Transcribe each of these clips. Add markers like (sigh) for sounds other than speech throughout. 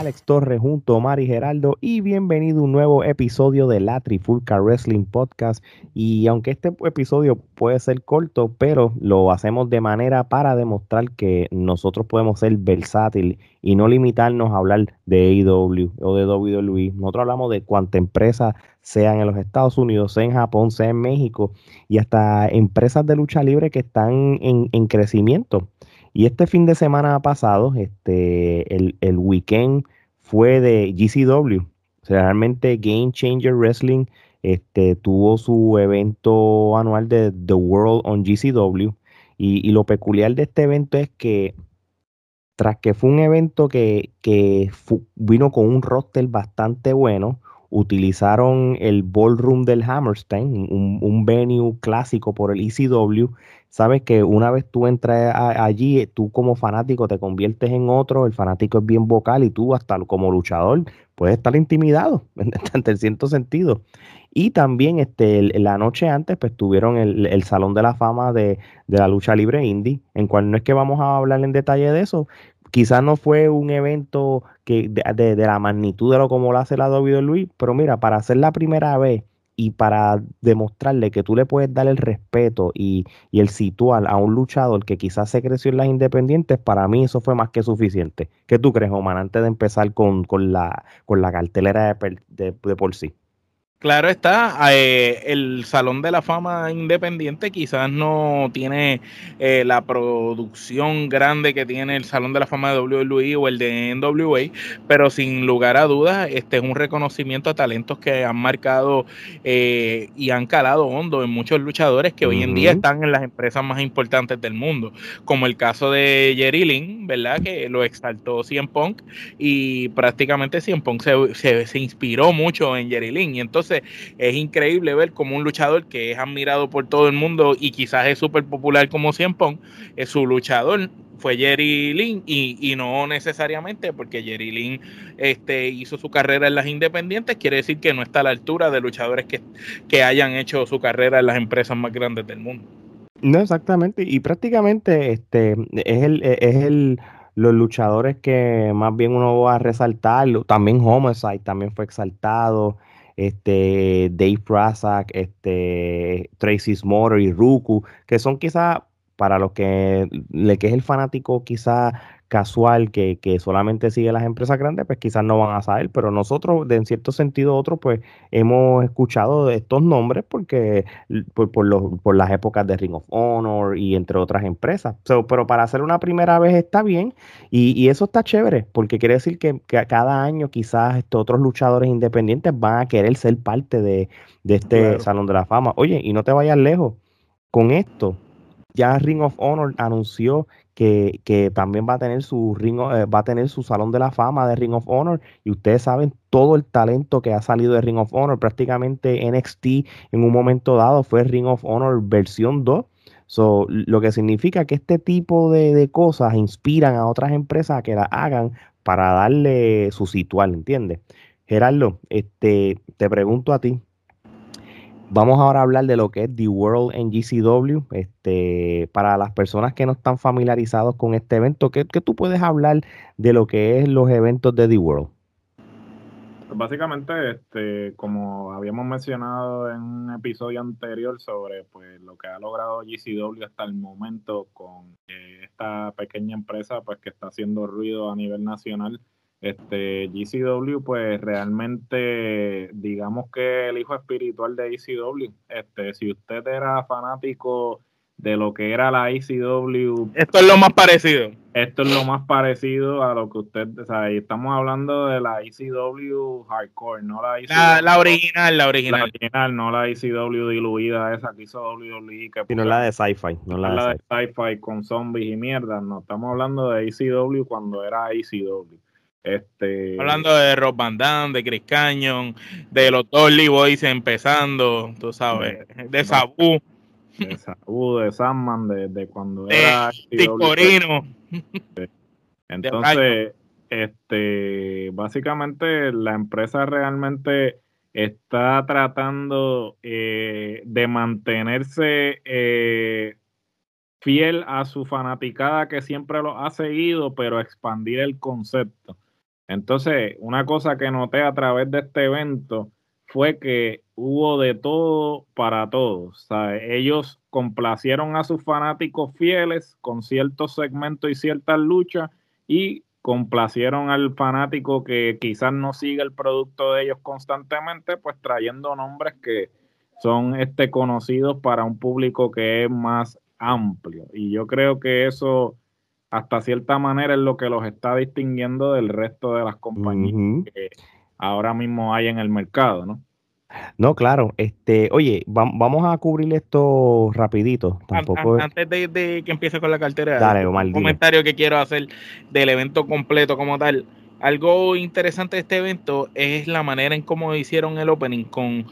Alex Torres junto a Mari Geraldo y bienvenido a un nuevo episodio de la Trifulca Wrestling Podcast. Y aunque este episodio puede ser corto, pero lo hacemos de manera para demostrar que nosotros podemos ser versátil y no limitarnos a hablar de AEW o de WWE. Nosotros hablamos de cuánta empresa sean en los Estados Unidos, sea en Japón, sea en México y hasta empresas de lucha libre que están en, en crecimiento. Y este fin de semana pasado, este, el, el weekend fue de GCW. realmente Game Changer Wrestling este, tuvo su evento anual de The World on GCW. Y, lo peculiar de este evento es que tras que fue un evento que, que vino con un roster bastante bueno, utilizaron el ballroom del Hammerstein, un, un venue clásico por el ECW, sabes que una vez tú entras allí, tú como fanático te conviertes en otro, el fanático es bien vocal y tú hasta como luchador puedes estar intimidado (laughs) en cierto sentido. Y también este, la noche antes pues tuvieron el, Salón de la Fama de, la lucha libre indie, en cual no es que vamos a hablar en detalle de eso, quizás no fue un evento que de, de, la magnitud de lo como lo hace la WWE, pero mira, para hacer la primera vez y para demostrarle que tú le puedes dar el respeto y, el situar a un luchador que quizás se creció en las independientes, para mí eso fue más que suficiente. ¿Qué tú crees, Oman, antes de empezar con, la, con la cartelera de por sí? Claro está, eh, el Salón de la Fama Independiente quizás no tiene eh, la producción grande que tiene el Salón de la Fama de WWE o el de NWA, pero sin lugar a dudas, este es un reconocimiento a talentos que han marcado eh, y han calado hondo en muchos luchadores que hoy en día están en las empresas más importantes del mundo, como el caso de Jerry Lynn, ¿verdad? Que lo exaltó CM Punk y prácticamente CM Punk se, se, se inspiró mucho en Jerry Lynn y entonces es increíble ver como un luchador que es admirado por todo el mundo y quizás es súper popular como Cien es su luchador. Fue Jerry Lynn y, no necesariamente porque Jerry Lynn este, hizo su carrera en las independientes, quiere decir que no está a la altura de luchadores que, que hayan hecho su carrera en las empresas más grandes del mundo. No, exactamente, y prácticamente este es el, es el los luchadores que más bien uno va a resaltar, también Homicide también fue exaltado, este, Dave Razak, este, Tracy Smotter y Ruku, que son quizás para los que le que es el fanático quizá casual que, solamente sigue las empresas grandes, pues quizás no van a saber, pero nosotros, de en cierto sentido otro, pues hemos escuchado estos nombres porque por, por, los, por las épocas de Ring of Honor y entre otras empresas. pero para hacer una primera vez está bien y, y eso está chévere, porque quiere decir que, cada año quizás estos otros luchadores independientes van a querer ser parte de, este Salón de la Fama. Oye, y no te vayas lejos, con esto ya Ring of Honor anunció que, que también va a tener su ring, eh, va a tener su salón de la fama de Ring of Honor y ustedes saben todo el talento que ha salido de Ring of Honor, prácticamente NXT en un momento dado fue Ring of Honor versión 2. So, lo que significa que este tipo de, de cosas inspiran a otras empresas a que la hagan para darle su situal, ¿entiendes? Gerardo, este, te pregunto a ti, Vamos ahora a hablar de lo que es The World en GCW. Este, para las personas que no están familiarizados con este evento, ¿qué, tú puedes hablar de lo que es los eventos de The World? Pues básicamente, este, como habíamos mencionado en un episodio anterior sobre pues, lo que ha logrado GCW hasta el momento con eh, esta pequeña empresa pues, que está haciendo ruido a nivel nacional, este, GCW, pues realmente, digamos que el hijo espiritual de ECW. Este, si usted era fanático de lo que era la ECW. Esto es lo más parecido. Esto es lo más parecido a lo que usted, o sea, estamos hablando de la ECW hardcore, no la ECW. La, original, la original. La original, no la ECW diluida esa que hizo WWE. Que Sino la de sci-fi. No la, la de sci-fi con zombies y mierda. No, estamos hablando de ECW cuando era ECW. Este, Hablando de Rob Van Damme, de Chris Canyon, de los Dolly Boys empezando, tú sabes, de, Sabu. De Sabu, de Sandman, de, cuando era. Ticorino. Entonces, este, básicamente la empresa realmente está tratando eh, de mantenerse eh, fiel a su fanaticada que siempre lo ha seguido, pero expandir el concepto. Entonces, una cosa que noté a través de este evento fue que hubo de todo para todos. Ellos complacieron a sus fanáticos fieles con ciertos segmentos y ciertas luchas y complacieron al fanático que quizás no sigue el producto de ellos constantemente, pues trayendo nombres que son este, conocidos para un público que es más amplio. Y yo creo que eso, hasta cierta manera, es lo que los está distinguiendo del resto de las compañías que ahora mismo hay en el mercado, ¿no? No, claro. Este, oye, vamos a cubrir esto rapidito. Tampoco Antes de, que empiece con la cartera, un comentario que quiero hacer del evento completo como tal. Algo interesante de este evento es la manera en cómo hicieron el opening con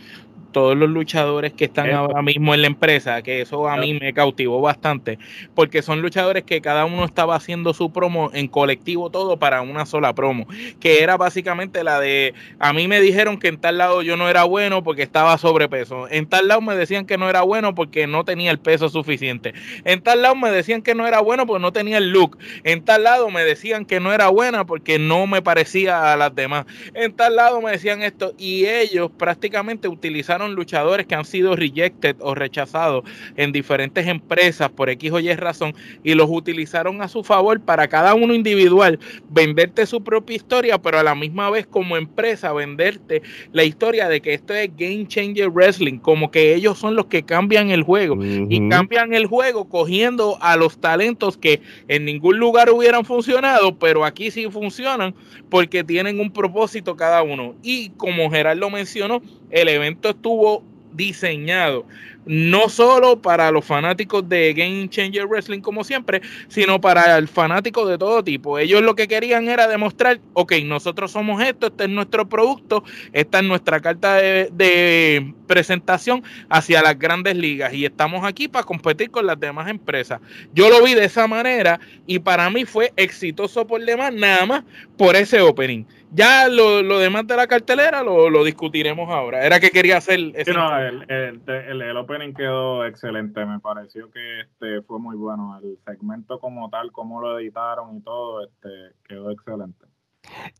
todos los luchadores que están ahora mismo en la empresa, que eso a mí me cautivó bastante, porque son luchadores que cada uno estaba haciendo su promo en colectivo todo para una sola promo, que era básicamente la de, a mí me dijeron que en tal lado yo no era bueno porque estaba sobrepeso, en tal lado me decían que no era bueno porque no tenía el peso suficiente, en tal lado me decían que no era bueno porque no tenía el look, en tal lado me decían que no era buena porque no me parecía a las demás, en tal lado me decían esto, y ellos prácticamente utilizaron luchadores que han sido rejected o rechazados en diferentes empresas por X o Y razón y los utilizaron a su favor para cada uno individual venderte su propia historia, pero a la misma vez como empresa venderte la historia de que esto es Game Changer Wrestling, como que ellos son los que cambian el juego y cambian el juego cogiendo a los talentos que en ningún lugar hubieran funcionado, pero aquí sí funcionan porque tienen un propósito cada uno. Y como Gerardo mencionó, el evento estuvo diseñado no solo para los fanáticos de Game Changer Wrestling como siempre, sino para el fanático de todo tipo. Ellos lo que querían era demostrar, ok, nosotros somos esto, este es nuestro producto, esta es nuestra carta de, presentación hacia las grandes ligas y estamos aquí para competir con las demás empresas. Yo lo vi de esa manera y para mí fue exitoso por demás, nada más por ese opening. Ya lo, demás de la cartelera lo, discutiremos ahora. Era que quería hacer. Ese no, el, el, el, opening quedó excelente. Me pareció que este fue muy bueno. El segmento como tal, cómo lo editaron y todo, este quedó excelente.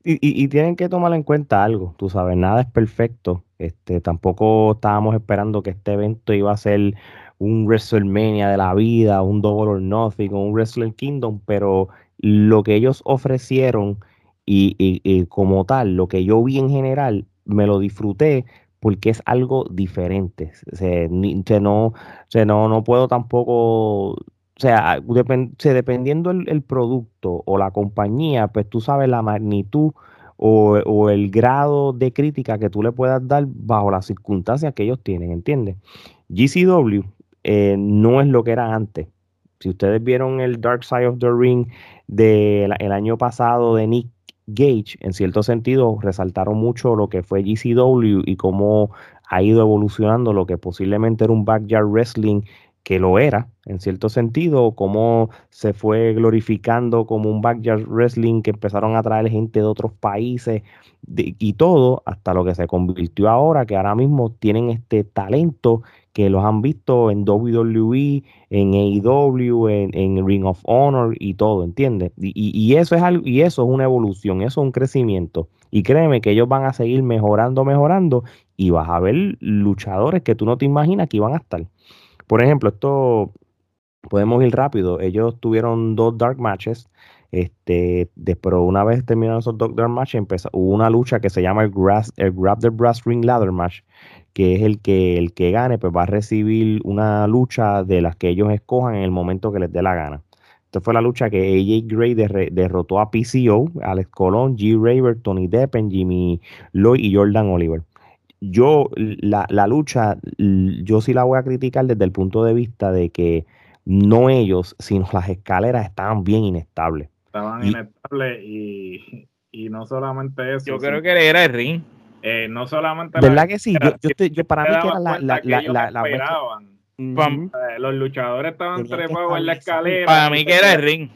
Y, y, tienen que tomar en cuenta algo, tú sabes, nada es perfecto. Este, tampoco estábamos esperando que este evento iba a ser un WrestleMania de la vida, un Double or Nothing o un Wrestling Kingdom, pero lo que ellos ofrecieron y, como tal, lo que yo vi en general, me lo disfruté porque es algo diferente. Se, no, no, no puedo tampoco, o sea, dependiendo el, producto o la compañía, pues tú sabes la magnitud o, el grado de crítica que tú le puedas dar bajo las circunstancias que ellos tienen, ¿entiendes? GCW eh, no es lo que era antes. Si ustedes vieron el Dark Side of the Ring del el año pasado de Nick Gage, en cierto sentido, resaltaron mucho lo que fue GCW y cómo ha ido evolucionando lo que posiblemente era un backyard wrestling que lo era, en cierto sentido, cómo se fue glorificando como un backyard wrestling que empezaron a traer gente de otros países y todo, hasta lo que se convirtió ahora, que ahora mismo tienen este talento que los han visto en WWE, en AEW, en, Ring of Honor y todo, ¿entiendes? Y, eso es algo, y eso es una evolución, eso es un crecimiento. Y créeme que ellos van a seguir mejorando, mejorando, y vas a ver luchadores que tú no te imaginas que iban a estar. Por ejemplo, esto podemos ir rápido. Ellos tuvieron dos dark matches. Este, después, una vez terminaron esos dos dark matches, empezó, hubo una lucha que se llama el, el Grab the Brass Ring Ladder Match, que es el que el que gane pues va a recibir una lucha de las que ellos escojan en el momento que les dé la gana. Esta fue la lucha que AJ Gray derrotó a PCO, Alex Colón, G. Raver, Tony Deppen, Jimmy Lloyd y Jordan Oliver. Yo, la, la lucha, yo sí la voy a criticar desde el punto de vista de que no ellos, sino las escaleras estaban bien inestables. Estaban inestables y, y no solamente eso. Yo creo que era el ring. Eh, no solamente. ¿Verdad que sí? Yo, para mí que era la. la, la, la, eh, Los luchadores estaban trepados en la escalera. Para mí que era el ring.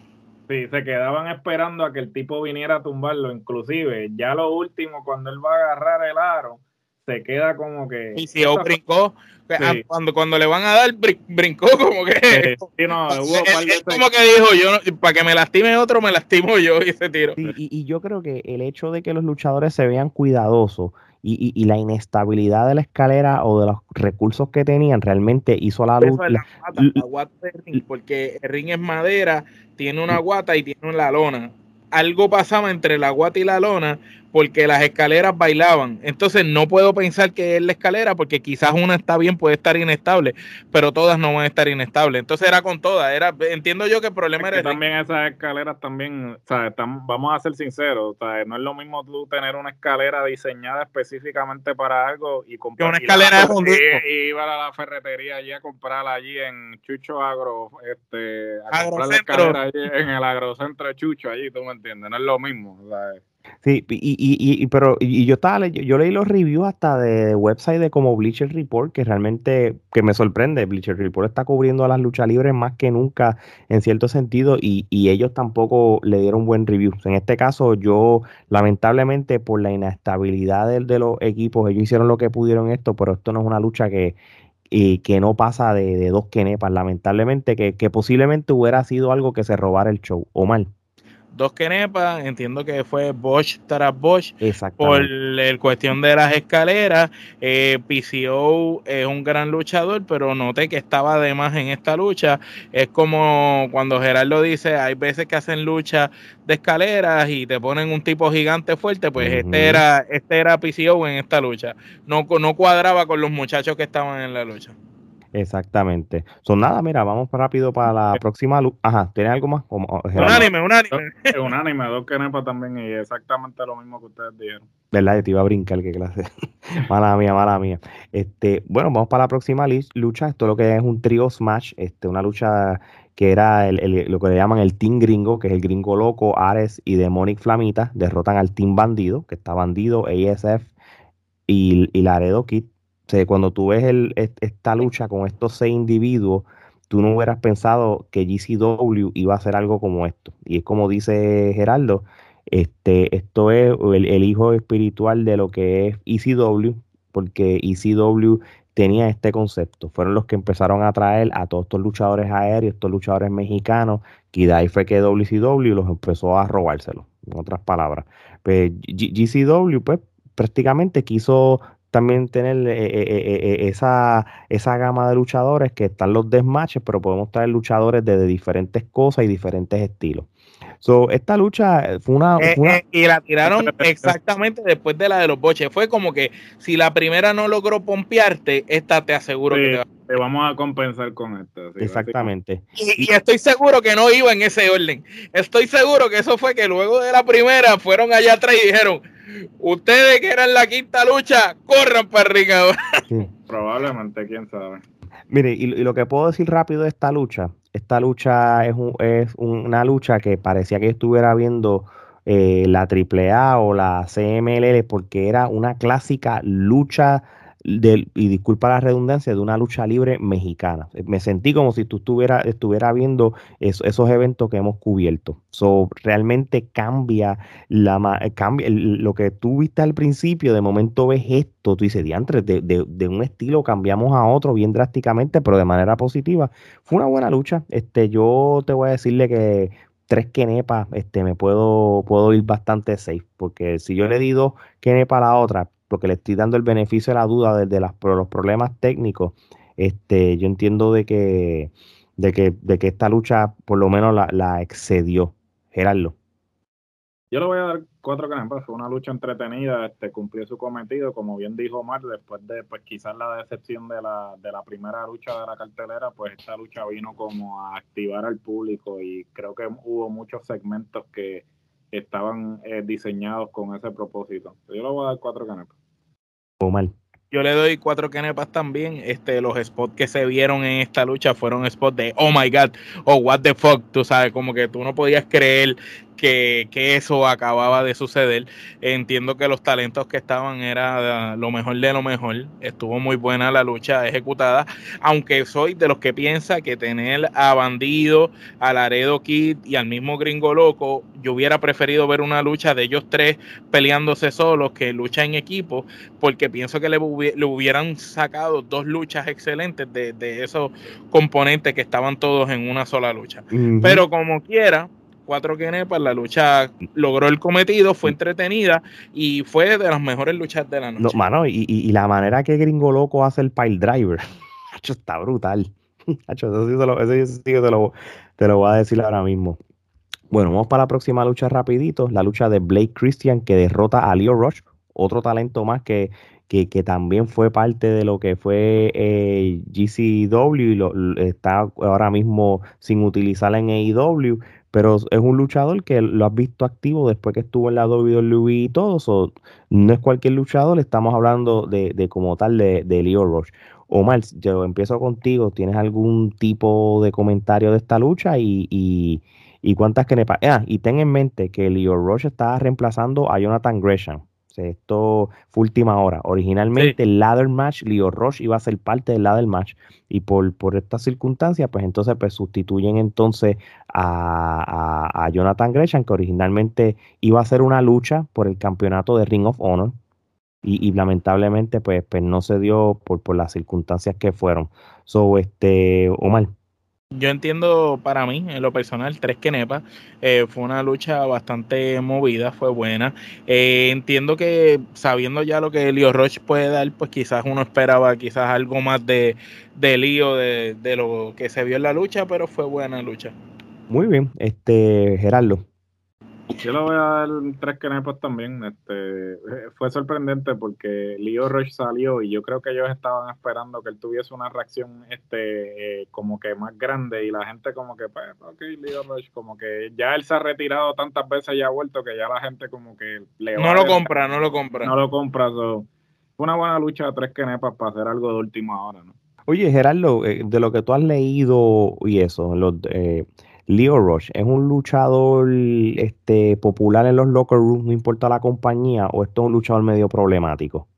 Sí, se quedaban esperando a que el tipo viniera a tumbarlo. Inclusive, ya lo último, cuando él va a agarrar el aro, se queda como que. Y si brincó, ah, cuando, cuando le van a dar, brincó como que. Sí, (laughs) no, es, como que dijo: yo para que me lastime otro, me lastimo yo y ese tiro. y, y, yo creo que el hecho de que los luchadores se vean cuidadosos y, y, la inestabilidad de la escalera o de los recursos que tenían realmente hizo la luz. La, porque el ring es madera, tiene una guata y tiene una lona. Algo pasaba entre la guata y la lona porque las escaleras bailaban. Entonces no puedo pensar que es la escalera porque quizás una está bien, puede estar inestable, pero todas no van a estar inestables. Entonces era con todas. Era, entiendo yo que el problema era... también esas escaleras también, o sea, vamos a ser sinceros, o sea, no es lo mismo tú tener una escalera diseñada específicamente para algo y comprar... Una escalera de y, ir a la ferretería allí a comprarla allí en Chucho Agro, este, a la en el agrocentro de Chucho allí, tú me entiendes, no es lo mismo, o sea, Sí, y, y, y, pero y yo estaba yo, leí los reviews hasta de website de como Bleacher Report, que realmente que me sorprende. Bleacher Report está cubriendo a las luchas libres más que nunca en cierto sentido y, ellos tampoco le dieron buen review. En este caso, yo lamentablemente por la inestabilidad de, de los equipos, ellos hicieron lo que pudieron esto, pero esto no es una lucha que, que no pasa de, de dos quenepas, lamentablemente, que, que posiblemente hubiera sido algo que se robara el show, o mal dos kenepas, entiendo que fue Bosch tras Bosch por el cuestión de las escaleras. Eh, PCO es un gran luchador, pero noté que estaba de más en esta lucha. Es como cuando Gerardo dice, hay veces que hacen lucha de escaleras y te ponen un tipo gigante fuerte, pues este era este era PCO en esta lucha. No, no cuadraba con los muchachos que estaban en la lucha. Exactamente. Son nada, mira, vamos rápido para la próxima luz. Ajá, ¿tiene algo más? un anime, un anime. un anime, dos kenepas también y exactamente lo mismo que ustedes dijeron. ¿Verdad? te iba a brincar, qué clase. (laughs) mala mía, mala mía. Este, bueno, vamos para la próxima lucha. Esto lo que es un trio smash, este, una lucha que era el, lo que le llaman el Team Gringo, que es el Gringo Loco, Ares y Demonic Flamita, derrotan al Team Bandido, que está Bandido, ASF y, y Laredo Kid cuando tú ves esta lucha con estos seis individuos, tú no hubieras pensado que GCW iba a hacer algo como esto. Y es como dice Geraldo, este, esto es el, hijo espiritual de lo que es ECW, porque ECW tenía este concepto. Fueron los que empezaron a traer a todos estos luchadores aéreos, estos luchadores mexicanos, y de ahí fue que WCW los empezó a robárselo, en otras palabras. Pues GCW, pues prácticamente quiso también tener eh, eh, eh, esa, esa gama de luchadores que están los desmatches, pero podemos traer luchadores de, diferentes cosas y diferentes estilos. So, esta lucha fue una, y la tiraron exactamente después de la de los boches. Fue como que si la primera no logró pompearte, esta te aseguro que te, vamos a compensar con esta. exactamente. Y, y, estoy seguro que no iba en ese orden. Estoy seguro que eso fue que luego de la primera fueron allá atrás y dijeron, Ustedes que eran la quinta lucha, corran para el ring Probablemente, quién sabe. Mire, y, lo que puedo decir rápido de esta lucha, esta lucha es, es una lucha que parecía que estuviera viendo eh, la AAA o la CMLL porque era una clásica lucha y disculpa la redundancia, de una lucha libre mexicana. Me sentí como si tú estuvieras estuviera viendo esos eventos que hemos cubierto. So, realmente cambia, la, cambia lo que tú viste al principio, de momento ves esto, tú dices, diantre, de, de, un estilo cambiamos a otro bien drásticamente, pero de manera positiva. Fue una buena lucha. Este, yo te voy a decirle que tres kenepas, este, me puedo, puedo ir bastante safe, porque si yo le di dos kenepas a la otra, porque le estoy dando el beneficio de la duda de, las, los problemas técnicos, este, yo entiendo de que, de que, de que esta lucha por lo menos la, excedió. Gerardo. Yo le voy a dar cuatro canepas, fue una lucha entretenida, este, cumplió su cometido, como bien dijo Omar, después de pues quizás la decepción de la, de la primera lucha de la cartelera, pues esta lucha vino como a activar al público y creo que hubo muchos segmentos que estaban eh, diseñados con ese propósito. Yo le voy a dar cuatro canepas Yo le doy cuatro kenepas también. Este, los spots que se vieron en esta lucha fueron spots de oh my god, oh, what the fuck, tú sabes, como que tú no podías creer que, eso acababa de suceder. Entiendo que los talentos que estaban era lo mejor de lo mejor. Estuvo muy buena la lucha ejecutada, aunque soy de los que piensa que tener a Bandido, a Laredo Kid y al mismo Gringo Loco, yo hubiera preferido ver una lucha de ellos tres peleándose solos que lucha en equipo, porque pienso que le, hubieran sacado dos luchas excelentes de, esos componentes que estaban todos en una sola lucha. Pero como quiera, cuatro quenepas, la lucha logró el cometido, fue entretenida y fue de las mejores luchas de la noche. mano, y, la manera que Gringo Loco hace el pile driver, (laughs) está brutal. (laughs) eso sí, te, lo, te lo voy a decir ahora mismo. Bueno, vamos para la próxima lucha rapidito, la lucha de Blake Christian que derrota a Leo Rush, otro talento más que, que, también fue parte de lo que fue eh, GCW y lo, está ahora mismo sin utilizarla en AEW, pero es un luchador que lo has visto activo después que estuvo en la WWE y todo, no es cualquier luchador, estamos hablando de, de como tal de, Leo Rush. Omar, yo empiezo contigo, ¿tienes algún tipo de comentario de esta lucha y, y, y cuántas que ah, y ten en mente que Leo Rush estaba reemplazando a Jonathan Gresham esto fue última hora. Originalmente el ladder match, Leo Rush iba a ser parte del ladder match y por, por estas circunstancias, pues entonces pues sustituyen entonces a, Jonathan Gresham, que originalmente iba a ser una lucha por el campeonato de Ring of Honor y, lamentablemente pues, pues no se dio por, por las circunstancias que fueron. So, este, Omar. Yo entiendo para mí, en lo personal, tres quenepas. Eh, fue una lucha bastante movida, fue buena. Eh, entiendo que sabiendo ya lo que Leo Roche puede dar, pues quizás uno esperaba quizás algo más de, de lío de, de lo que se vio en la lucha, pero fue buena lucha. Muy bien, este Gerardo. Yo le voy a dar tres quenepas también. Este, fue sorprendente porque Leo Rush salió y yo creo que ellos estaban esperando que él tuviese una reacción este, eh, como que más grande y la gente como que, pues, ok, Leo Rush, como que ya él se ha retirado tantas veces y ha vuelto que ya la gente como que le No lo compra, no lo compra. No lo compra. fue una buena lucha de tres quenepas para hacer algo de última hora, ¿no? Oye, Gerardo, eh, de lo que tú has leído y eso, los... Eh, Leo Rush es un luchador este, popular en los locker rooms, no importa la compañía, o esto es un luchador medio problemático.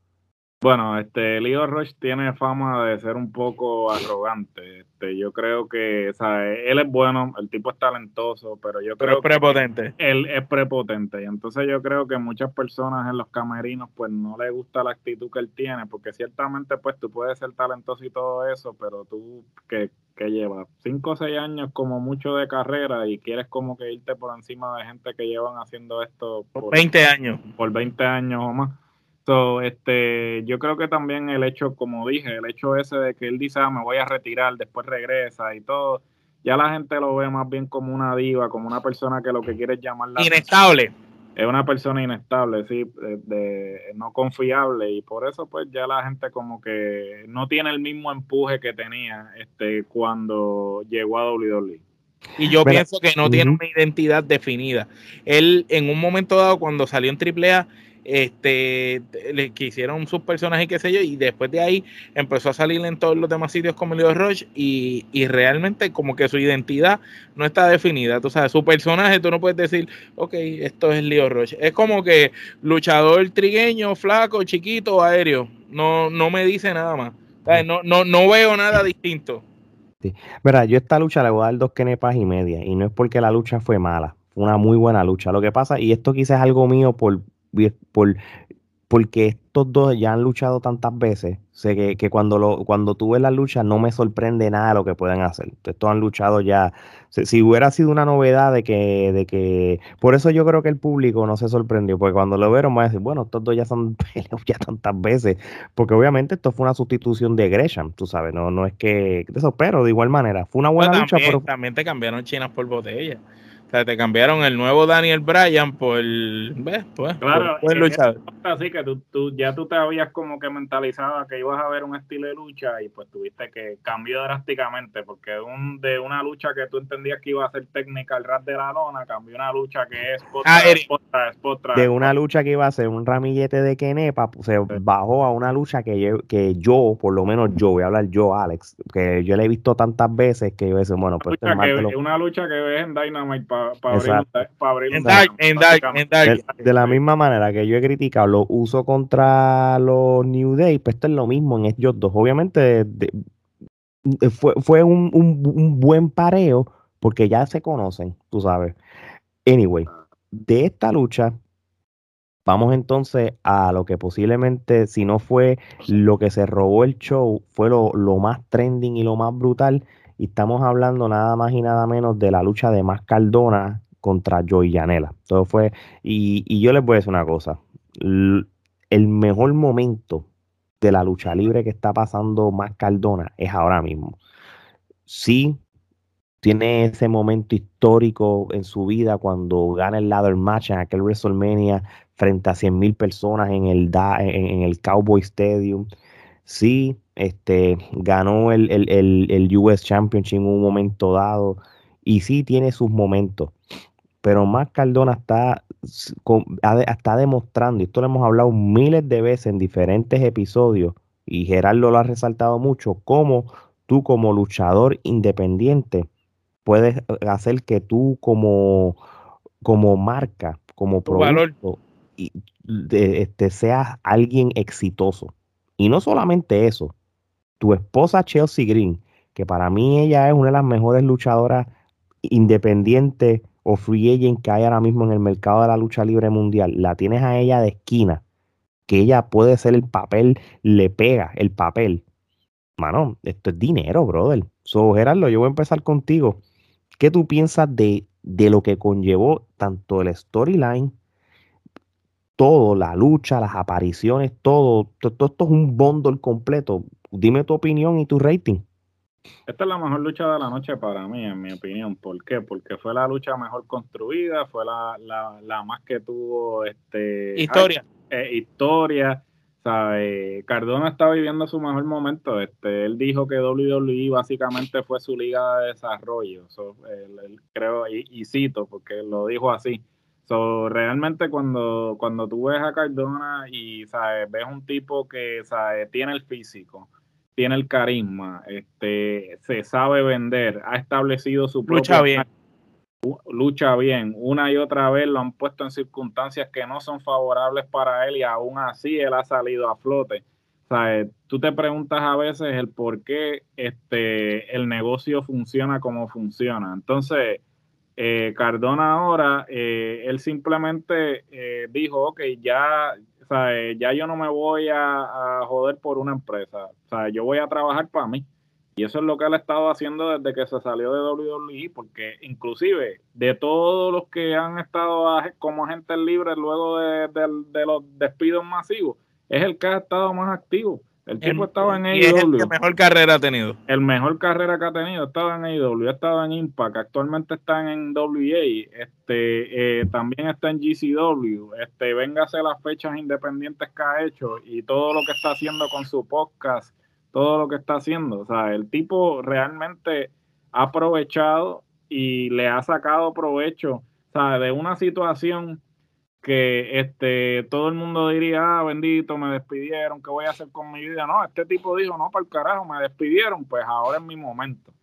Bueno, este Leo Rush tiene fama de ser un poco arrogante. Este, yo creo que, o sea, él es bueno, el tipo es talentoso, pero yo creo es prepotente. que él es prepotente. Y entonces yo creo que muchas personas en los camerinos pues no le gusta la actitud que él tiene, porque ciertamente pues tú puedes ser talentoso y todo eso, pero tú que, que llevas 5 o 6 años como mucho de carrera y quieres como que irte por encima de gente que llevan haciendo esto por 20 años. Por 20 años o más So, este, yo creo que también el hecho, como dije, el hecho ese de que él dice, ah, me voy a retirar, después regresa y todo, ya la gente lo ve más bien como una diva, como una persona que lo que quiere es llamar la Inestable. Es una persona inestable, sí, de, no confiable y por eso pues ya la gente como que no tiene el mismo empuje que tenía este cuando llegó a WWE. Y yo pienso que no tiene una identidad definida. Él en un momento dado cuando salió en AAA este, le quisieron sus personajes y qué sé yo, y después de ahí empezó a salir en todos los demás sitios como Leo Rush y, y, realmente como que su identidad no está definida, tú sabes, su personaje tú no puedes decir, ok, esto es Leo Rush, es como que luchador trigueño, flaco, chiquito, aéreo, no, no me dice nada más, no, no, no veo nada distinto. Sí. yo esta lucha le voy a dar dos kenepas y media, y no es porque la lucha fue mala, fue una muy buena lucha. Lo que pasa, y esto quizás es algo mío por, por, porque estos dos ya han luchado tantas veces, sé que, que, cuando, lo, cuando tú ves la lucha no me sorprende nada lo que pueden hacer. Estos han luchado ya. Si, hubiera sido una novedad de que, de que. Por eso yo creo que el público no se sorprendió, porque cuando lo vieron, van a decir, bueno, estos dos ya son (laughs) ya tantas veces. Porque obviamente esto fue una sustitución de Gresham, tú sabes, no, no es que. Eso, pero de igual manera, fue una buena lucha. Pero también te cambiaron chinas por botella. O sea, te cambiaron el nuevo Daniel Bryan por, ¿ves? Pues, claro, por, luchar. Así que tú, tú, ya tú te habías como que mentalizado que ibas a ver un estilo de lucha y pues tuviste que cambió drásticamente porque un, de una lucha que tú entendías que iba a ser técnica el rap de la lona, cambió una lucha que es ah, De una lucha que iba a ser un ramillete de Kenepa, se bajó a una lucha que yo, que yo, por lo menos yo, voy a hablar yo, Alex, que yo le he visto tantas veces que yo decir, bueno, pues... Una lucha, que, una lucha que ves en Dynamite para abrir, de, la misma manera que yo he criticado lo uso contra los New Day, pues esto es lo mismo en ellos dos. Obviamente fue, fue un, un, buen pareo porque ya se conocen, tú sabes. Anyway, de esta lucha, vamos entonces a lo que posiblemente, si no fue lo que se robó el show, fue lo, lo más trending y lo más brutal y estamos hablando nada más y nada menos de la lucha de Más Cardona contra Joey Janela. Todo fue, y, yo les voy a decir una cosa, el mejor momento de la lucha libre que está pasando Más Cardona es ahora mismo. Sí, tiene ese momento histórico en su vida cuando gana el ladder match en aquel WrestleMania frente a 100.000 personas en el, en el Cowboy Stadium. Sí, este, ganó el, el, US Championship en un momento dado y sí tiene sus momentos. Pero más Cardona está, está demostrando, y esto lo hemos hablado miles de veces en diferentes episodios, y Gerardo lo ha resaltado mucho, cómo tú como luchador independiente puedes hacer que tú como, como marca, como producto, y, este, seas alguien exitoso. Y no solamente eso, tu esposa Chelsea Green, que para mí ella es una de las mejores luchadoras independientes o free agent que hay ahora mismo en el mercado de la lucha libre mundial, la tienes a ella de esquina, que ella puede ser el papel, le pega el papel. Mano, esto es dinero, brother. So, Gerardo, yo voy a empezar contigo. ¿Qué tú piensas de, de lo que conllevó tanto el storyline todo, la lucha, las apariciones, todo, todo, esto es un bundle completo. Dime tu opinión y tu rating. Esta es la mejor lucha de la noche para mí, en mi opinión. ¿Por qué? Porque fue la lucha mejor construida, fue la, la, más que tuvo este historia. Eh, historia. ¿sabe? Cardona está viviendo su mejor momento. Este, él dijo que WWE básicamente fue su liga de desarrollo. creo, y, y, cito, porque lo dijo así. So, realmente cuando, cuando tú ves a Cardona y sabes, ves un tipo que sabe, tiene el físico, tiene el carisma, este, se sabe vender, ha establecido su lucha bien. lucha bien, una y otra vez lo han puesto en circunstancias que no son favorables para él y aún así él ha salido a flote. ¿Sabes? Tú te preguntas a veces el por qué este, el negocio funciona como funciona. Entonces, eh, Cardona ahora, eh, él simplemente eh, dijo, ok, ya, ya yo no me voy a, joder por una empresa, sea, yo voy a trabajar para mí. Y eso es lo que él ha estado haciendo desde que se salió de WWE, porque inclusive de todos los que han estado como agentes libres luego de los despidos masivos, es el que ha estado más activo. El tipo estaba en AEW. el mejor carrera ha tenido. El mejor carrera que ha tenido estaba en AEW, estaba en Impact, actualmente está en WA, este, eh, también está en GCW, este, véngase las fechas independientes que ha hecho y todo lo que está haciendo con su podcast, todo lo que está haciendo. O sea, el tipo realmente ha aprovechado y le ha sacado provecho, o de una situación que este todo el mundo diría, ah, bendito, me despidieron, ¿qué voy a hacer con mi vida? No, este tipo dijo, no, para el carajo, me despidieron, pues ahora es mi momento.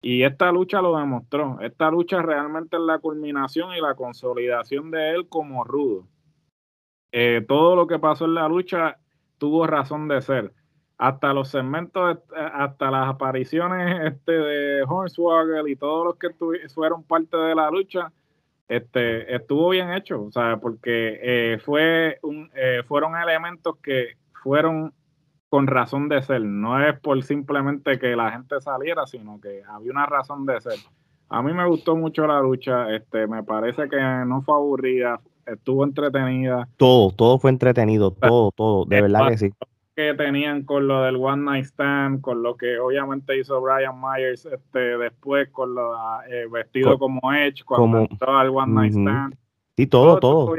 Y esta lucha lo demostró. Esta lucha realmente es la culminación y la consolidación de él como rudo. Eh, todo lo que pasó en la lucha tuvo razón de ser. Hasta los segmentos, hasta las apariciones este, de Hornswoggle y todos los que fueron parte de la lucha, este, estuvo bien hecho, o sea, porque eh, fue un, eh, fueron elementos que fueron con razón de ser, no es por simplemente que la gente saliera, sino que había una razón de ser. A mí me gustó mucho la lucha, este, me parece que no fue aburrida, estuvo entretenida. Todo, todo fue entretenido, (laughs) todo, todo, de verdad que sí que tenían con lo del One Night Stand, con lo que obviamente hizo Brian Myers este, después, con lo eh, vestido como Edge, cuando entró al One Night Stand. Sí, todo, todo.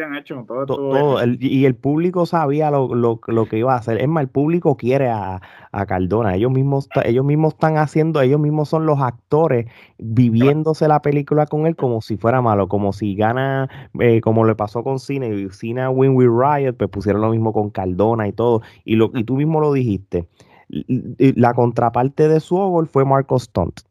todo, y el público sabía lo, lo, lo, que iba a hacer. Es más, el público quiere a, a Cardona. Ellos mismos, ellos mismos están haciendo, ellos mismos son los actores viviéndose la película con él como si fuera malo, como si gana, eh, como le pasó con Cine, y Cine Win with Riot, pues pusieron lo mismo con Cardona y todo. Y, lo, y tú mismo lo dijiste. La contraparte de su fue Marcos Stunt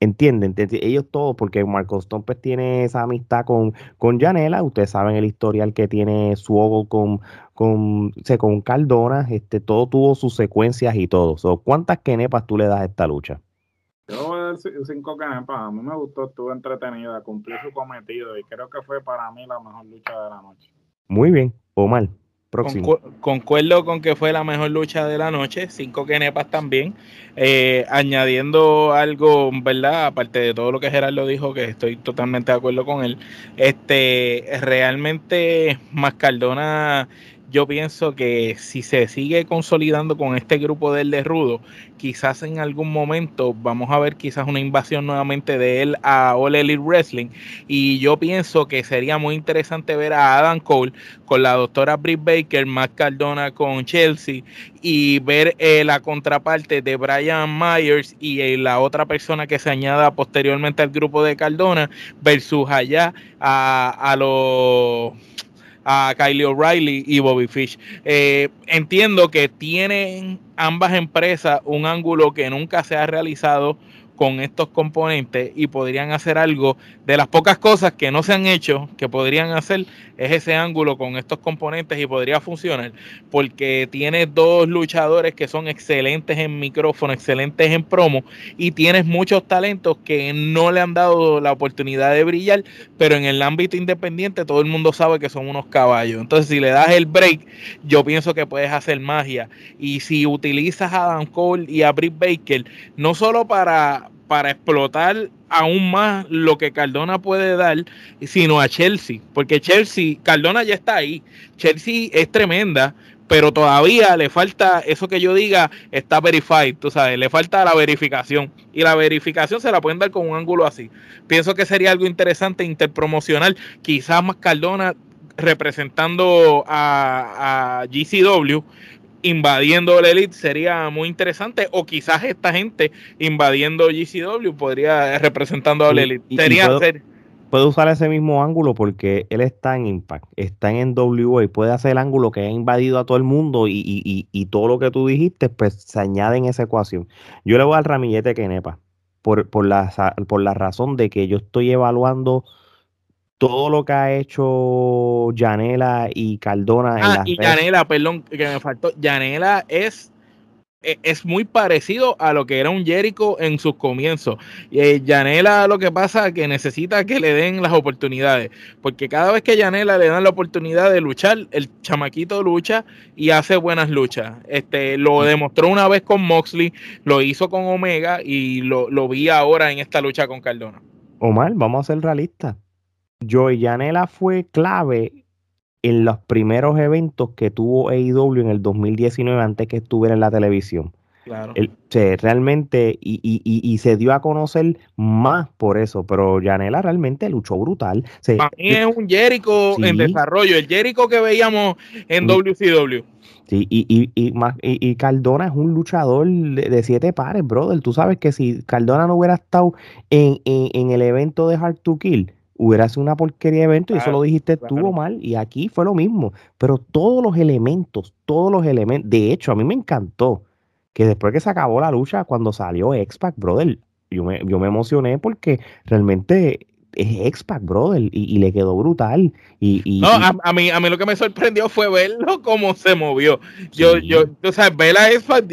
¿Entienden? Ellos todos, porque Marcos Stone pues, tiene esa amistad con, con Janela, ustedes saben el historial que tiene su con, con, con Cardona, este, todo tuvo sus secuencias y todo. ¿Cuántas kenepas tú le das a esta lucha? Yo voy a dar cinco kenepas, a mí me gustó, estuvo entretenida, cumplió su cometido y creo que fue para mí la mejor lucha de la noche. Muy bien, Concuerdo con que fue la mejor lucha de la noche, cinco kenepas también. Eh, añadiendo algo, ¿verdad? Aparte de todo lo que Gerardo dijo, que estoy totalmente de acuerdo con él. Este, realmente Mascardona yo pienso que si se sigue consolidando con este grupo de él de Rudo, quizás en algún momento vamos a ver quizás una invasión nuevamente de él a All Elite Wrestling. Y yo pienso que sería muy interesante ver a Adam Cole con la doctora Britt Baker, Matt Cardona con Chelsea y ver eh, la contraparte de Brian Myers y eh, la otra persona que se añada posteriormente al grupo de Cardona versus allá a, a los a Kylie O'Reilly y Bobby Fish. Eh, entiendo que tienen ambas empresas un ángulo que nunca se ha realizado con estos componentes y podrían hacer algo de las pocas cosas que no se han hecho, que podrían hacer, es ese ángulo con estos componentes y podría funcionar, porque tienes dos luchadores que son excelentes en micrófono, excelentes en promo, y tienes muchos talentos que no le han dado la oportunidad de brillar, pero en el ámbito independiente todo el mundo sabe que son unos caballos. Entonces, si le das el break, yo pienso que puedes hacer magia. Y si utilizas a Dan Cole y a Britt Baker, no solo para para explotar aún más lo que Cardona puede dar, sino a Chelsea, porque Chelsea, Cardona ya está ahí, Chelsea es tremenda, pero todavía le falta eso que yo diga está verified, tú sabes, le falta la verificación y la verificación se la pueden dar con un ángulo así. Pienso que sería algo interesante interpromocional, quizás más Cardona representando a, a GCW invadiendo la Elite sería muy interesante o quizás esta gente invadiendo GCW podría representando a la Elite. Sería puede, usar ese mismo ángulo porque él está en Impact, está en NWA y puede hacer el ángulo que ha invadido a todo el mundo y, todo lo que tú dijiste pues se añade en esa ecuación. Yo le voy al ramillete Kenepa por, por, la, por la razón de que yo estoy evaluando todo lo que ha hecho Yanela y Cardona en ah, y Yanela, perdón, que me faltó. Yanela es, e, es muy parecido a lo que era un Jericho en sus comienzos. Y eh, Yanela lo que pasa es que necesita que le den las oportunidades, porque cada vez que Yanela le dan la oportunidad de luchar, el chamaquito lucha y hace buenas luchas. Este, lo demostró una vez con Moxley, lo hizo con Omega y lo, lo vi ahora en esta lucha con Cardona. Omar, vamos a ser realistas Joey Janela fue clave en los primeros eventos que tuvo AEW en el 2019 antes que estuviera en la televisión. Claro. realmente, y, y, y, se dio a conocer más por eso, pero Janela realmente luchó brutal. Para mí es un Jericho en desarrollo, el Jericho que veíamos en WCW. Sí, y, y, y, y, Cardona es un luchador de, siete pares, brother. Tú sabes que si Cardona no hubiera estado en, en, en el evento de Hard to Kill, hubiera sido una porquería de evento y eso lo dijiste tú, mal y aquí fue lo mismo. Pero todos los elementos, todos los elementos, de hecho, a mí me encantó que después que se acabó la lucha, cuando salió X-Pac, brother, yo me, yo me emocioné porque realmente es X-Pac, brother, y, le quedó brutal. Y, no, a, mí, a mí lo que me sorprendió fue verlo cómo se movió. Yo, yo, o sea, ver a X-Pac,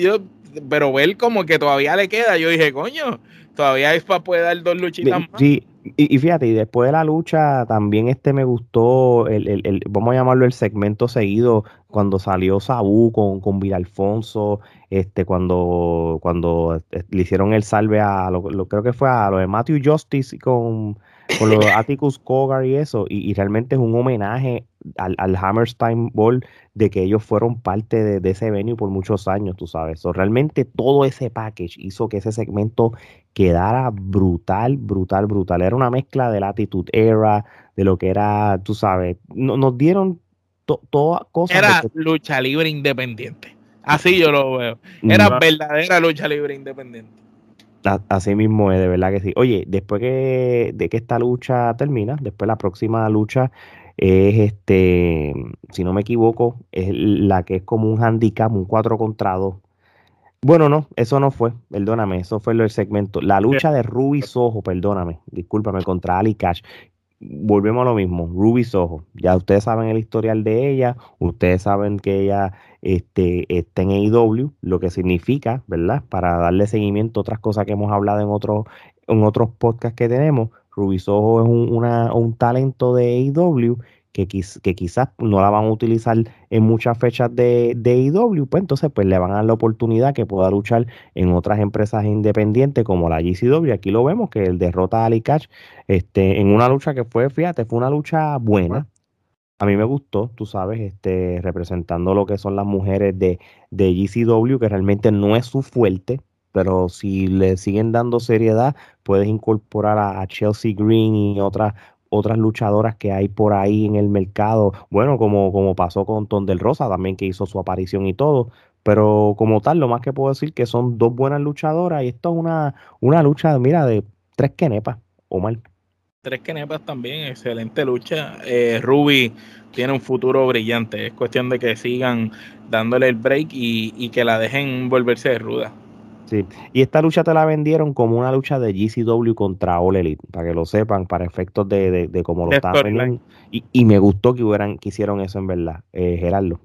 pero ver como que todavía le queda, yo dije, coño, todavía X-Pac puede dar dos luchitas más. Sí, y, fíjate, y después de la lucha también este me gustó, el, el, el, vamos a llamarlo el segmento seguido, cuando salió Sabu con, con Alfonso, este, cuando, cuando eh, le hicieron el salve a lo, creo que fue a lo de Matthew Justice con, con los (laughs) Atticus Cogar y eso, y, realmente es un homenaje al, al Hammerstein Ball de que ellos fueron parte de, ese venue por muchos años, tú sabes. realmente todo ese package hizo que ese segmento quedara brutal, brutal, brutal. Era una mezcla de la Attitude Era, de lo que era, tú sabes, nos dieron todas cosas. Era lucha libre independiente. Así yo lo veo. Era verdadera lucha libre independiente. Así mismo es, de verdad que sí. Oye, después que, de que esta lucha termina, después la próxima lucha es este, si no me equivoco, es la que es como un handicap, un 4 contra 2 Bueno, no, eso no fue, perdóname, eso fue el segmento. La lucha de Ruby Soho, perdóname, discúlpame, contra Ali Cash. Volvemos a lo mismo, Ruby Soho. Ya ustedes saben el historial de ella, ustedes saben que ella este, está en AEW, lo que significa, ¿verdad? Para darle seguimiento a otras cosas que hemos hablado en otros, en otros podcasts que tenemos. Ruby Soho es un, un talento de AEW que, que, quizás no la van a utilizar en muchas fechas de, de IW, pues entonces pues le van a dar la oportunidad que pueda luchar en otras empresas independientes como la GCW. Aquí lo vemos que el derrota a Ali Catch este, en una lucha que fue, fíjate, fue una lucha buena. A mí me gustó, tú sabes, este, representando lo que son las mujeres de, de GCW, que realmente no es su fuerte, pero si le siguen dando seriedad, puedes incorporar a Chelsea Green y otras otras luchadoras que hay por ahí en el mercado, bueno, como, como pasó con Ton del Rosa también que hizo su aparición y todo, pero como tal, lo más que puedo decir que son dos buenas luchadoras y esto es una, una lucha, mira, de tres quenepas, mal Tres quenepas también, excelente lucha. Eh, Ruby tiene un futuro brillante, es cuestión de que sigan dándole el break y, y que la dejen volverse de ruda. Sí, y esta lucha te la vendieron como una lucha de GCW contra All Elite, para que lo sepan, para efectos de, de, de cómo lo estaban vendiendo. Y, y, me gustó que hubieran, que hicieron eso en verdad, eh, Gerardo.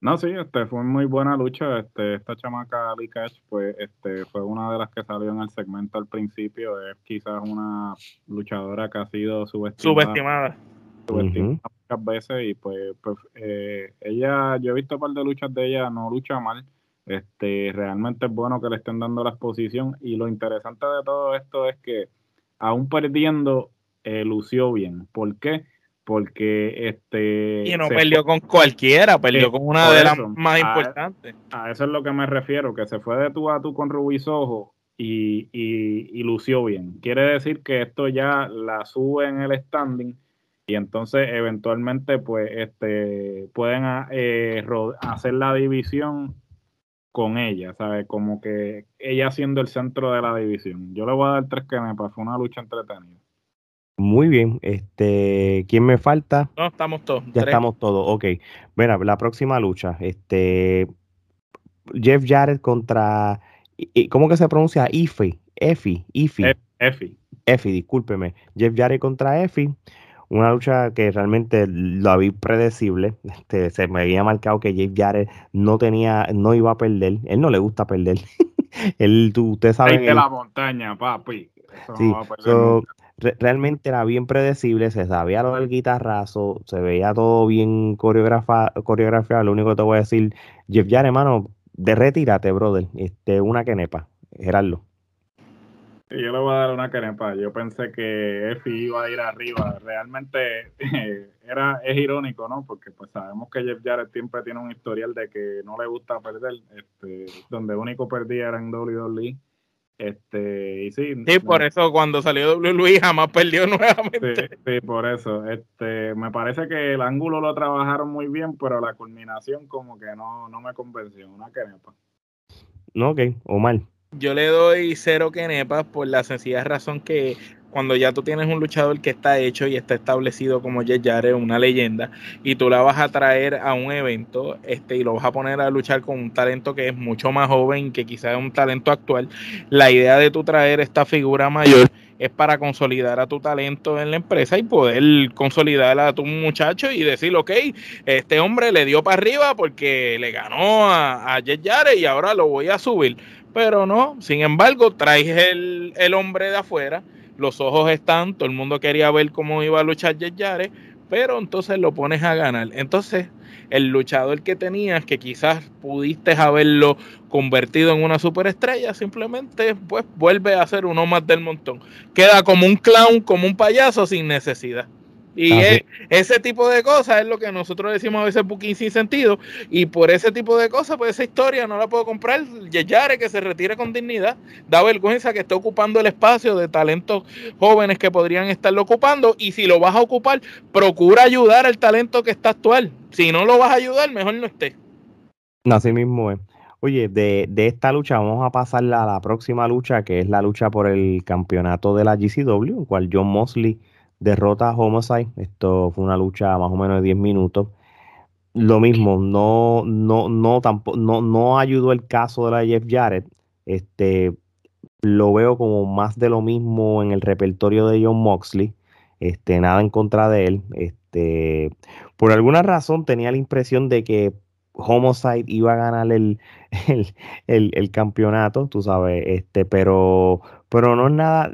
No, sí, este fue muy buena lucha. Este, esta chamaca Ali Cash, pues, este, fue una de las que salió en el segmento al principio. Es quizás una luchadora que ha sido subestimada. Subestimada. muchas veces y pues, pues eh, ella, yo he visto un par de luchas de ella, no lucha mal este, realmente es bueno que le estén dando la exposición y lo interesante de todo esto es que aún perdiendo eh, lució bien. ¿Por qué? Porque este y no perdió con cualquiera, perdió con una de las más importantes. A eso es lo que me refiero, que se fue de tú a tú con Rubí Sojo y, y, lució bien. Quiere decir que esto ya la sube en el standing y entonces eventualmente pues este pueden eh, hacer la división con ella, ¿sabes? Como que ella siendo el centro de la división. Yo le voy a dar tres que me pasó una lucha entretenida. Muy bien, este, ¿quién me falta? No, estamos todos. Ya estamos todos, ok. Bueno, la próxima lucha, este, Jeff Jarrett contra, ¿cómo que se pronuncia? Ife, Efi, Ifi. Efi. Efi, discúlpeme. Jeff Jarrett contra Efi una lucha que realmente la vi predecible. Este, se me había marcado que Jake Jarrett no tenía, no iba a perder. Él no le gusta perder. (laughs) él, tú, usted sabe. de la montaña, papi. sí, realmente era bien predecible, se sabía lo del guitarrazo, se veía todo bien coreografiado. Lo único que te voy a decir, Jeff Jarrett, hermano, de retírate, brother. Este, una quenepa, Gerardo yo le voy a dar una carepa. Yo pensé que Efi iba a ir arriba. Realmente (laughs) era es irónico, ¿no? Porque pues sabemos que Jeff Jarrett siempre tiene un historial de que no le gusta perder. Este, donde único perdía era en WWE. Este, y sí. Sí, por eso cuando salió WWE jamás perdió (laughs) nuevamente. Sí, por eso. Este, me parece que el ángulo lo trabajaron muy bien, pero la culminación como que no, no me convenció. Una carepa. No, ok, o mal. Yo le doy cero quenepas por la sencilla razón que cuando ya tú tienes un luchador que está hecho y está establecido como Jet Jarrett, una leyenda, y tú la vas a traer a un evento este, y lo vas a poner a luchar con un talento que es mucho más joven, que quizás es un talento actual, la idea de tú traer esta figura mayor es para consolidar a tu talento en la empresa y poder consolidar a tu muchacho y decir, ok, este hombre le dio para arriba porque le ganó a, a Jet y ahora lo voy a subir pero no, sin embargo, traes el, el hombre de afuera, los ojos están, todo el mundo quería ver cómo iba a luchar Yare, pero entonces lo pones a ganar. Entonces, el luchador que tenías, que quizás pudiste haberlo convertido en una superestrella, simplemente pues vuelve a ser uno más del montón. Queda como un clown, como un payaso sin necesidad. Y ese tipo de cosas es lo que nosotros decimos a veces booking sin sentido. Y por ese tipo de cosas, pues esa historia no la puedo comprar. Yeyare que se retire con dignidad. Da vergüenza que esté ocupando el espacio de talentos jóvenes que podrían estarlo ocupando. Y si lo vas a ocupar, procura ayudar al talento que está actual. Si no lo vas a ayudar, mejor no esté. Así mismo es. Oye, de, de, esta lucha vamos a pasar a la próxima lucha, que es la lucha por el campeonato de la GCW, en cual John Mosley derrota a Homicide. Esto fue una lucha más o menos de 10 minutos. lo mismo, no, no, no, no, no ayudó el caso de la Jeff Jarrett. Este, lo veo como más de lo mismo en el repertorio de John Moxley. Este, nada en contra de él. Este, por alguna razón tenía la impresión de que Homicide iba a ganar el, (laughs) el, campeonato, tú sabes, este, pero, pero no es nada.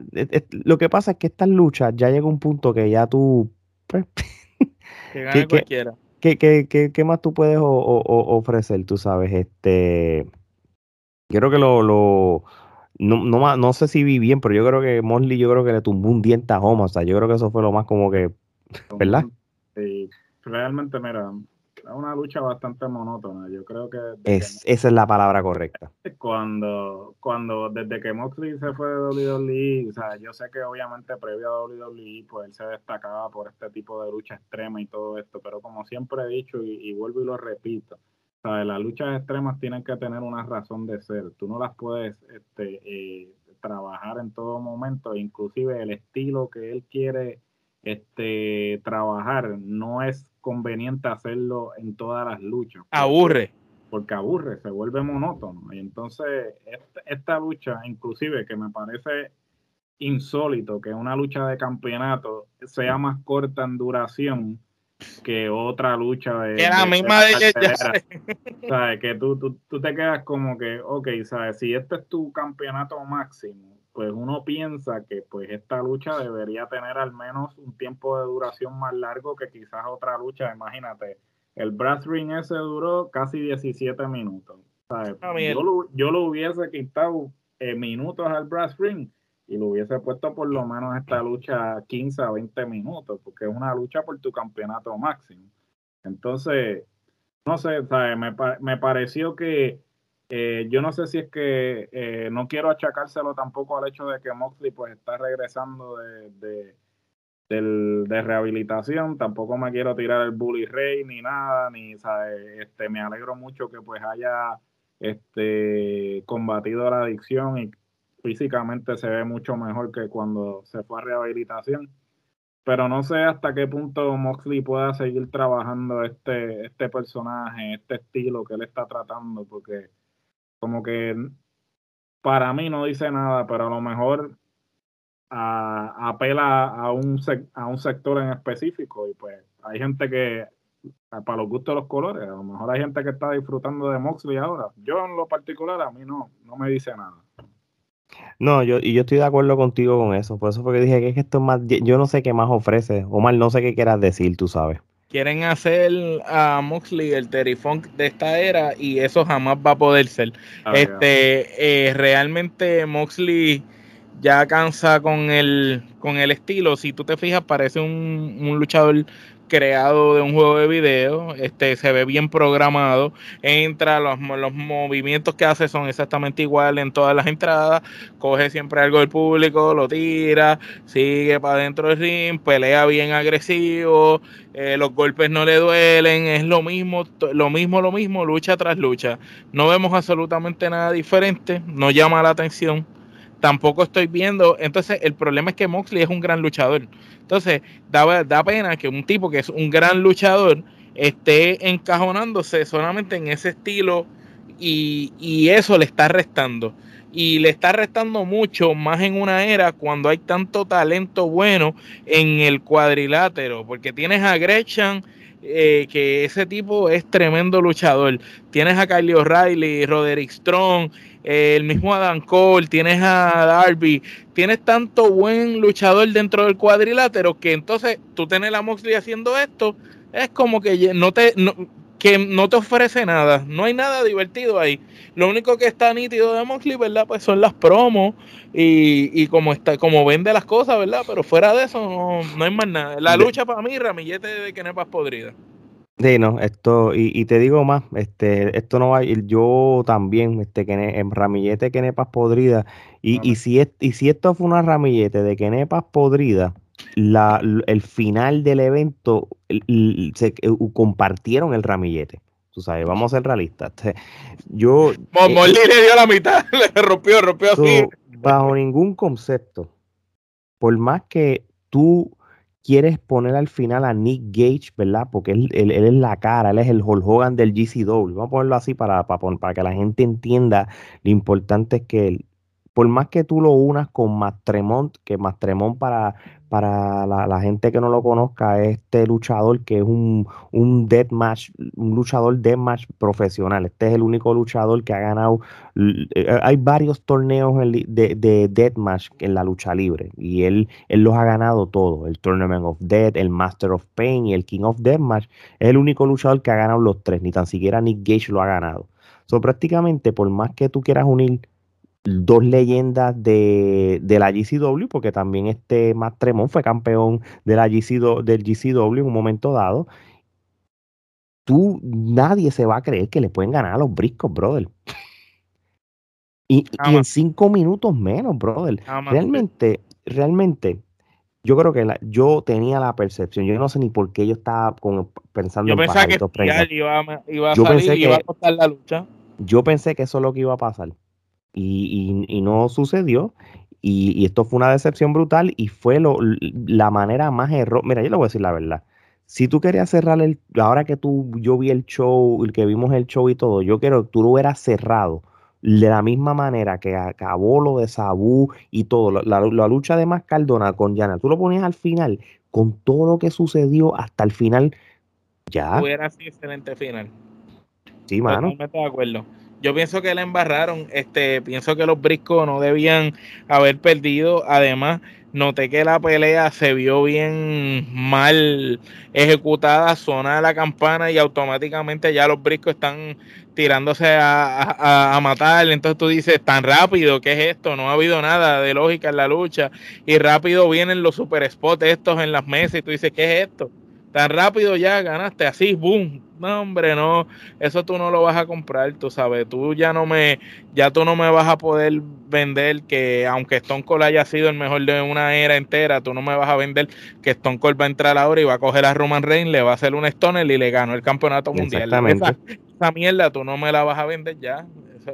lo que pasa es que estas luchas ya llega un punto que ya tú. Pues, (laughs) que gane cualquiera. ¿Qué, más tú puedes ofrecer? Tú sabes, este. Yo creo que lo, lo no, no, no, sé si vi bien, pero yo creo que Mosley, yo creo que le tumbó un diente a Homa, o sea, yo creo que eso fue lo más como que, ¿verdad? Sí, realmente, mira, es una lucha bastante monótona. Yo creo que. Es, esa es la palabra correcta. Cuando, cuando, desde que Moxley se fue de WWE, o sea, yo sé que obviamente previo a WWE, pues él se destacaba por este tipo de lucha extrema y todo esto, pero como siempre he dicho y, vuelvo y lo repito, las luchas extremas tienen que tener una razón de ser. Tú no las puedes este, eh, trabajar en todo momento, inclusive el estilo que él quiere este, trabajar no es conveniente hacerlo en todas las luchas. Aburre. Porque aburre, se vuelve monótono. Y entonces esta, lucha, inclusive que me parece insólito que una lucha de campeonato sea más corta en duración que otra lucha de... Que la misma de... (laughs) ¿Sabes? Que tú, tú, tú, te quedas como que, ok, ¿sabes? Si este es tu campeonato máximo, pues uno piensa que pues esta lucha debería tener al menos un tiempo de duración más largo que quizás otra lucha. Imagínate, el brass ring ese duró casi 17 minutos. Ah, yo, lo, yo, lo, hubiese quitado eh, minutos al brass ring y lo hubiese puesto por lo menos esta lucha 15 a 20 minutos, porque es una lucha por tu campeonato máximo. Entonces, no sé, Me, me pareció que eh, yo no sé si es que eh, no quiero achacárselo tampoco al hecho de que Moxley pues está regresando de, de, rehabilitación. Tampoco me quiero tirar el bully rey ni nada, ni este me alegro mucho que pues haya este combatido la adicción y físicamente se ve mucho mejor que cuando se fue a rehabilitación. Pero no sé hasta qué punto Moxley pueda seguir trabajando este, este personaje, este estilo que él está tratando, porque como que para mí no dice nada, pero a lo mejor apela a un, a un sector en específico y pues hay gente que para los gustos de los colores, a lo mejor hay gente que está disfrutando de Moxley ahora. Yo en lo particular a mí no, no me dice nada. No, yo, y yo estoy de acuerdo contigo con eso. Por eso porque dije que, es que esto es más, yo no sé qué más ofrece. Omar, no sé qué quieras decir, tú sabes quieren hacer a Moxley el Terry Funk de esta era y eso jamás va a poder ser. Ah, este, eh, realmente Moxley ya cansa con el, con el estilo. Si tú te fijas, parece un, un luchador creado de un juego de video, este se ve bien programado, entra, los, los movimientos que hace son exactamente iguales en todas las entradas, coge siempre algo del público, lo tira, sigue para dentro del ring, pelea bien agresivo, eh, los golpes no le duelen, es lo mismo, lo mismo, lo mismo, lucha tras lucha. No vemos absolutamente nada diferente, no llama la atención tampoco estoy viendo. Entonces, el problema es que Moxley es un gran luchador. Entonces, da, da pena que un tipo que es un gran luchador esté encajonándose solamente en ese estilo y, y eso le está restando. Y le está restando mucho más en una era cuando hay tanto talento bueno en el cuadrilátero, porque tienes a Gretchen eh, que ese tipo es tremendo luchador. Tienes a Kyle O'Reilly, Roderick Strong, el mismo Adam Cole, tienes a Darby, tienes tanto buen luchador dentro del cuadrilátero que entonces tú tienes a Moxley haciendo esto, es como que no te, que no te ofrece nada, no hay nada divertido ahí. Lo único que está nítido de Moxley, ¿verdad? Pues son las promos y, y como está, como vende las cosas, ¿verdad? Pero fuera de eso no, no hay más nada. La lucha para mí, ramillete de Kenepas podrida. Sí, no, esto, y, y, te digo más, este, esto no va yo también, este, que en ramillete Kenepas podrida, y, y si y si esto fue una ramillete de Kenepas podrida, la, el final del evento se compartieron el ramillete. Tú sabes, vamos a ser realistas. Yo. Molly eh, le dio la mitad, (laughs) le rompió, rompió así. Bajo ningún concepto, por más que tú quieres poner al final a Nick Gage, ¿verdad? Porque él, es la cara, él es el Hulk Hogan del GCW. Vamos a ponerlo así para, para, para que la gente entienda lo importante es que por más que tú lo unas con Mastremont, que Mastremont para, para la, gente que no lo conozca, es este luchador que es un, un deathmatch, un luchador deathmatch profesional. Este es el único luchador que ha ganado. Eh, hay varios torneos de, de deathmatch en la lucha libre y él, él los ha ganado todos: el Tournament of Death, el Master of Pain y el King of Deathmatch. Es el único luchador que ha ganado los tres, ni tan siquiera Nick Gage lo ha ganado. So, prácticamente, por más que tú quieras unir dos leyendas de, la GCW, porque también este Matt Tremont fue campeón de la GCW, del GCW en un momento dado. Tú, nadie se va a creer que le pueden ganar a los briscos, brother. Y, en cinco minutos menos, brother. realmente, realmente, yo creo que yo tenía la percepción, yo no sé ni por qué yo estaba pensando yo pensaba que iba, iba, a salir, iba a costar la lucha. Yo pensé que eso es lo que iba a pasar y, no sucedió. Y, esto fue una decepción brutal y fue lo, la manera más error. Mira, yo le voy a decir la verdad. Si tú querías cerrar el, ahora que tú, yo vi el show, el que vimos el show y todo, yo quiero que tú lo hubieras cerrado de la misma manera que acabó lo de Sabu y todo, la, lucha de Mascardona con Yana, tú lo ponías al final con todo lo que sucedió hasta el final, ya. Hubiera sido excelente final. Sí, mano. de acuerdo. Yo pienso que la embarraron. Este, pienso que los briscos no debían haber perdido. Además, noté que la pelea se vio bien mal ejecutada, zona la campana y automáticamente ya los briscos están tirándose a, a, matar. Entonces tú dices, tan rápido, ¿qué es esto? No ha habido nada de lógica en la lucha. Y rápido vienen los super spots estos en las mesas y tú dices, ¿qué es esto? Tan rápido ya ganaste, así, boom, no, hombre, no, eso tú no lo vas a comprar, tú sabes, tú ya no me, ya tú no me vas a poder vender que aunque Stone Cold haya sido el mejor de una era entera, tú no me vas a vender que Stone Cold va a entrar ahora y va a coger a Roman Reigns, le va a hacer un Stoner y le ganó el campeonato mundial. Esa, esa, mierda tú no me la vas a vender ya.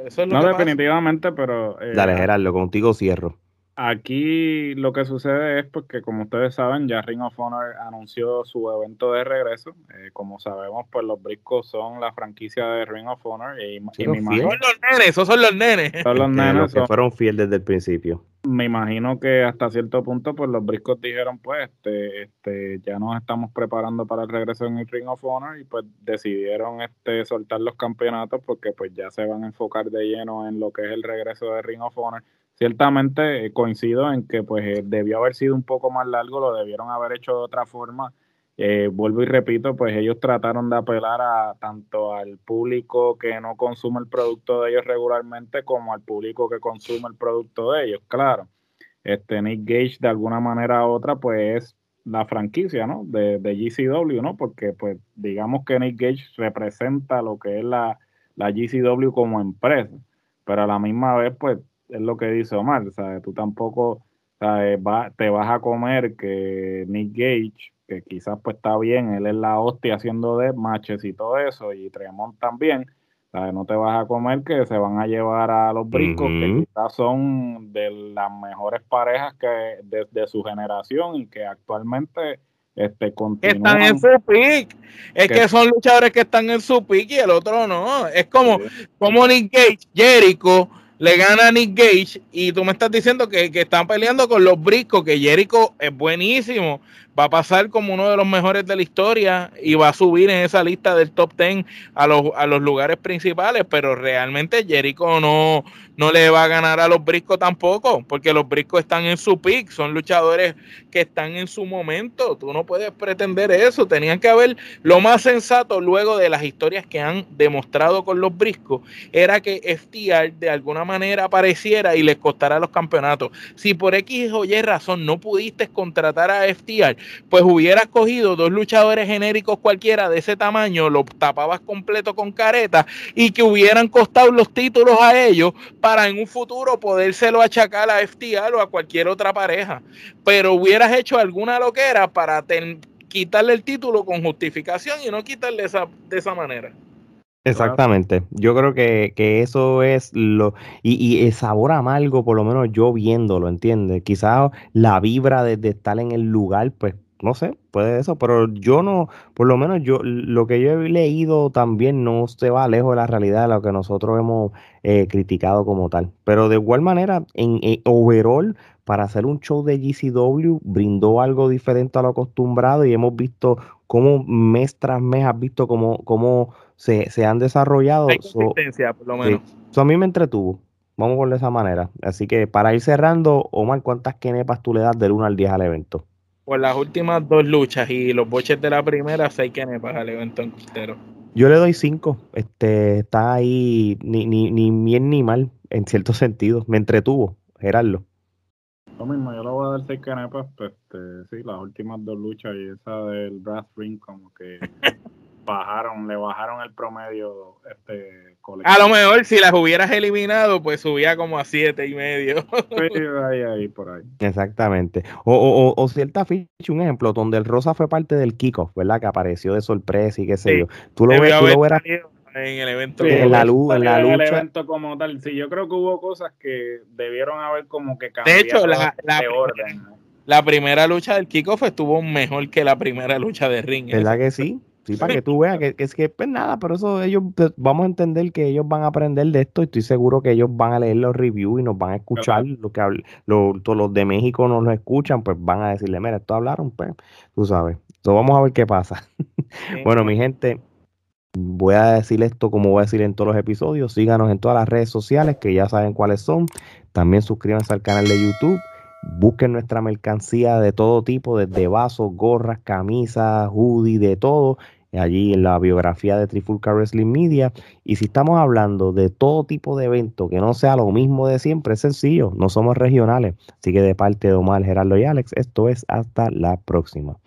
Eso, es lo no, definitivamente, pero... Eh, Dale, Gerardo, contigo cierro. Aquí lo que sucede es porque, pues, como ustedes saben, ya Ring of Honor anunció su evento de regreso. Eh, como sabemos, pues los briscos son la franquicia de Ring of Honor. Y, Son los nenes, esos son los nenes. Son los (laughs) nenes. que fueron fieles desde el principio. Me imagino que hasta cierto punto, pues los briscos dijeron, pues, este, este, ya nos estamos preparando para el regreso en el Ring of Honor y pues decidieron este, soltar los campeonatos porque pues ya se van a enfocar de lleno en lo que es el regreso de Ring of Honor ciertamente eh, coincido en que pues eh, debió haber sido un poco más largo, lo debieron haber hecho de otra forma. Eh, vuelvo y repito, pues ellos trataron de apelar a tanto al público que no consume el producto de ellos regularmente como al público que consume el producto de ellos, claro. Este Nick Gage de alguna manera u otra pues es la franquicia, ¿no? De, de GCW, ¿no? Porque pues digamos que Nick Gage representa lo que es la, la GCW como empresa, pero a la misma vez pues es lo que dice Omar, ¿sabes? Tú tampoco ¿sabes? te vas a comer que Nick Gage, que quizás pues está bien, él es la hostia haciendo de matches y todo eso, y Tremont también, ¿sabes? No te vas a comer que se van a llevar a los brincos, que quizás son de las mejores parejas que de, su generación y que actualmente este, Están en su pick. Es que, son luchadores que están en su pick y el otro no. Es como, como Nick Gage, Jericho le gana a Nick Gage y tú me estás diciendo que, que están peleando con los briscos, que Jericho es buenísimo, va a pasar como uno de los mejores de la historia y va a subir en esa lista del top 10 a los, a los lugares principales, pero realmente Jericho no, no le va a ganar a los briscos tampoco, porque los briscos están en su pick, son luchadores que están en su momento, tú no puedes pretender eso, tenían que haber lo más sensato luego de las historias que han demostrado con los briscos, era que FTR de alguna manera apareciera y les costara los campeonatos. Si por X o Y razón no pudiste contratar a FTR, pues hubieras cogido dos luchadores genéricos cualquiera de ese tamaño, los tapabas completo con careta y que hubieran costado los títulos a ellos para en un futuro podérselo achacar a FTR o a cualquier otra pareja. Pero hubieras hecho alguna loquera para quitarle el título con justificación y no quitarle esa, de esa manera. Exactamente. Yo creo que, eso es lo. Y, y, el sabor amargo, por lo menos yo viéndolo, ¿entiendes? Quizás la vibra de, estar en el lugar, pues no sé, puede eso, pero yo no, por lo menos yo, lo que yo he leído también no se va lejos de la realidad de lo que nosotros hemos eh, criticado como tal. Pero de igual manera, en, overall, para hacer un show de GCW, brindó algo diferente a lo acostumbrado y hemos visto cómo mes tras mes has visto cómo, cómo se, han desarrollado. Hay consistencia, por lo menos. Eso a mí me entretuvo. Vamos por de esa manera. Así que para ir cerrando, Omar, ¿cuántas kenepas tú le das del 1 al 10 al evento? Por las últimas dos luchas y los boches de la primera, seis kenepas al evento entero. Yo le doy 5. Este, está ahí ni, ni, ni bien ni mal, en cierto sentido. Me entretuvo, Gerardo. Lo mismo, yo le voy a dar 6 canepas. Este, sí, las últimas dos luchas y esa del Brass Ring, como que (laughs) bajaron, le bajaron el promedio este A lo mejor si las hubieras eliminado, pues subía como a siete y medio. sí, ahí, ahí, por ahí. Exactamente. O, o, o, cierta ficha, un ejemplo, donde el Rosa fue parte del kickoff, ¿verdad? Que apareció de sorpresa y qué sé yo. Tú lo ves, tú lo verás en el evento. en la, luz, en la lucha. En el evento como tal. Sí, yo creo que hubo cosas que debieron haber como que cambiado de, hecho, la, de orden. La primera lucha del kickoff estuvo mejor que la primera lucha de ring. ¿Verdad que sí? Sí, para que tú veas que, es que pues nada, pero eso ellos pues, vamos a entender que ellos van a aprender de esto y estoy seguro que ellos van a leer los reviews y nos van a escuchar lo que todos los de México no nos escuchan, pues van a decirle, mira, esto hablaron, pues, tú sabes. Entonces vamos a ver qué pasa. (laughs) bueno, mi gente, voy a decir esto como voy a decir en todos los episodios. Síganos en todas las redes sociales que ya saben cuáles son. También suscríbanse al canal de YouTube Busquen nuestra mercancía de todo tipo, desde vasos, gorras, camisas, hoodie, de todo, allí en la biografía de Trifulca Wrestling Media. Y si estamos hablando de todo tipo de evento que no sea lo mismo de siempre, es sencillo, no somos regionales. Así que de parte de Omar, Gerardo y Alex, esto es hasta la próxima.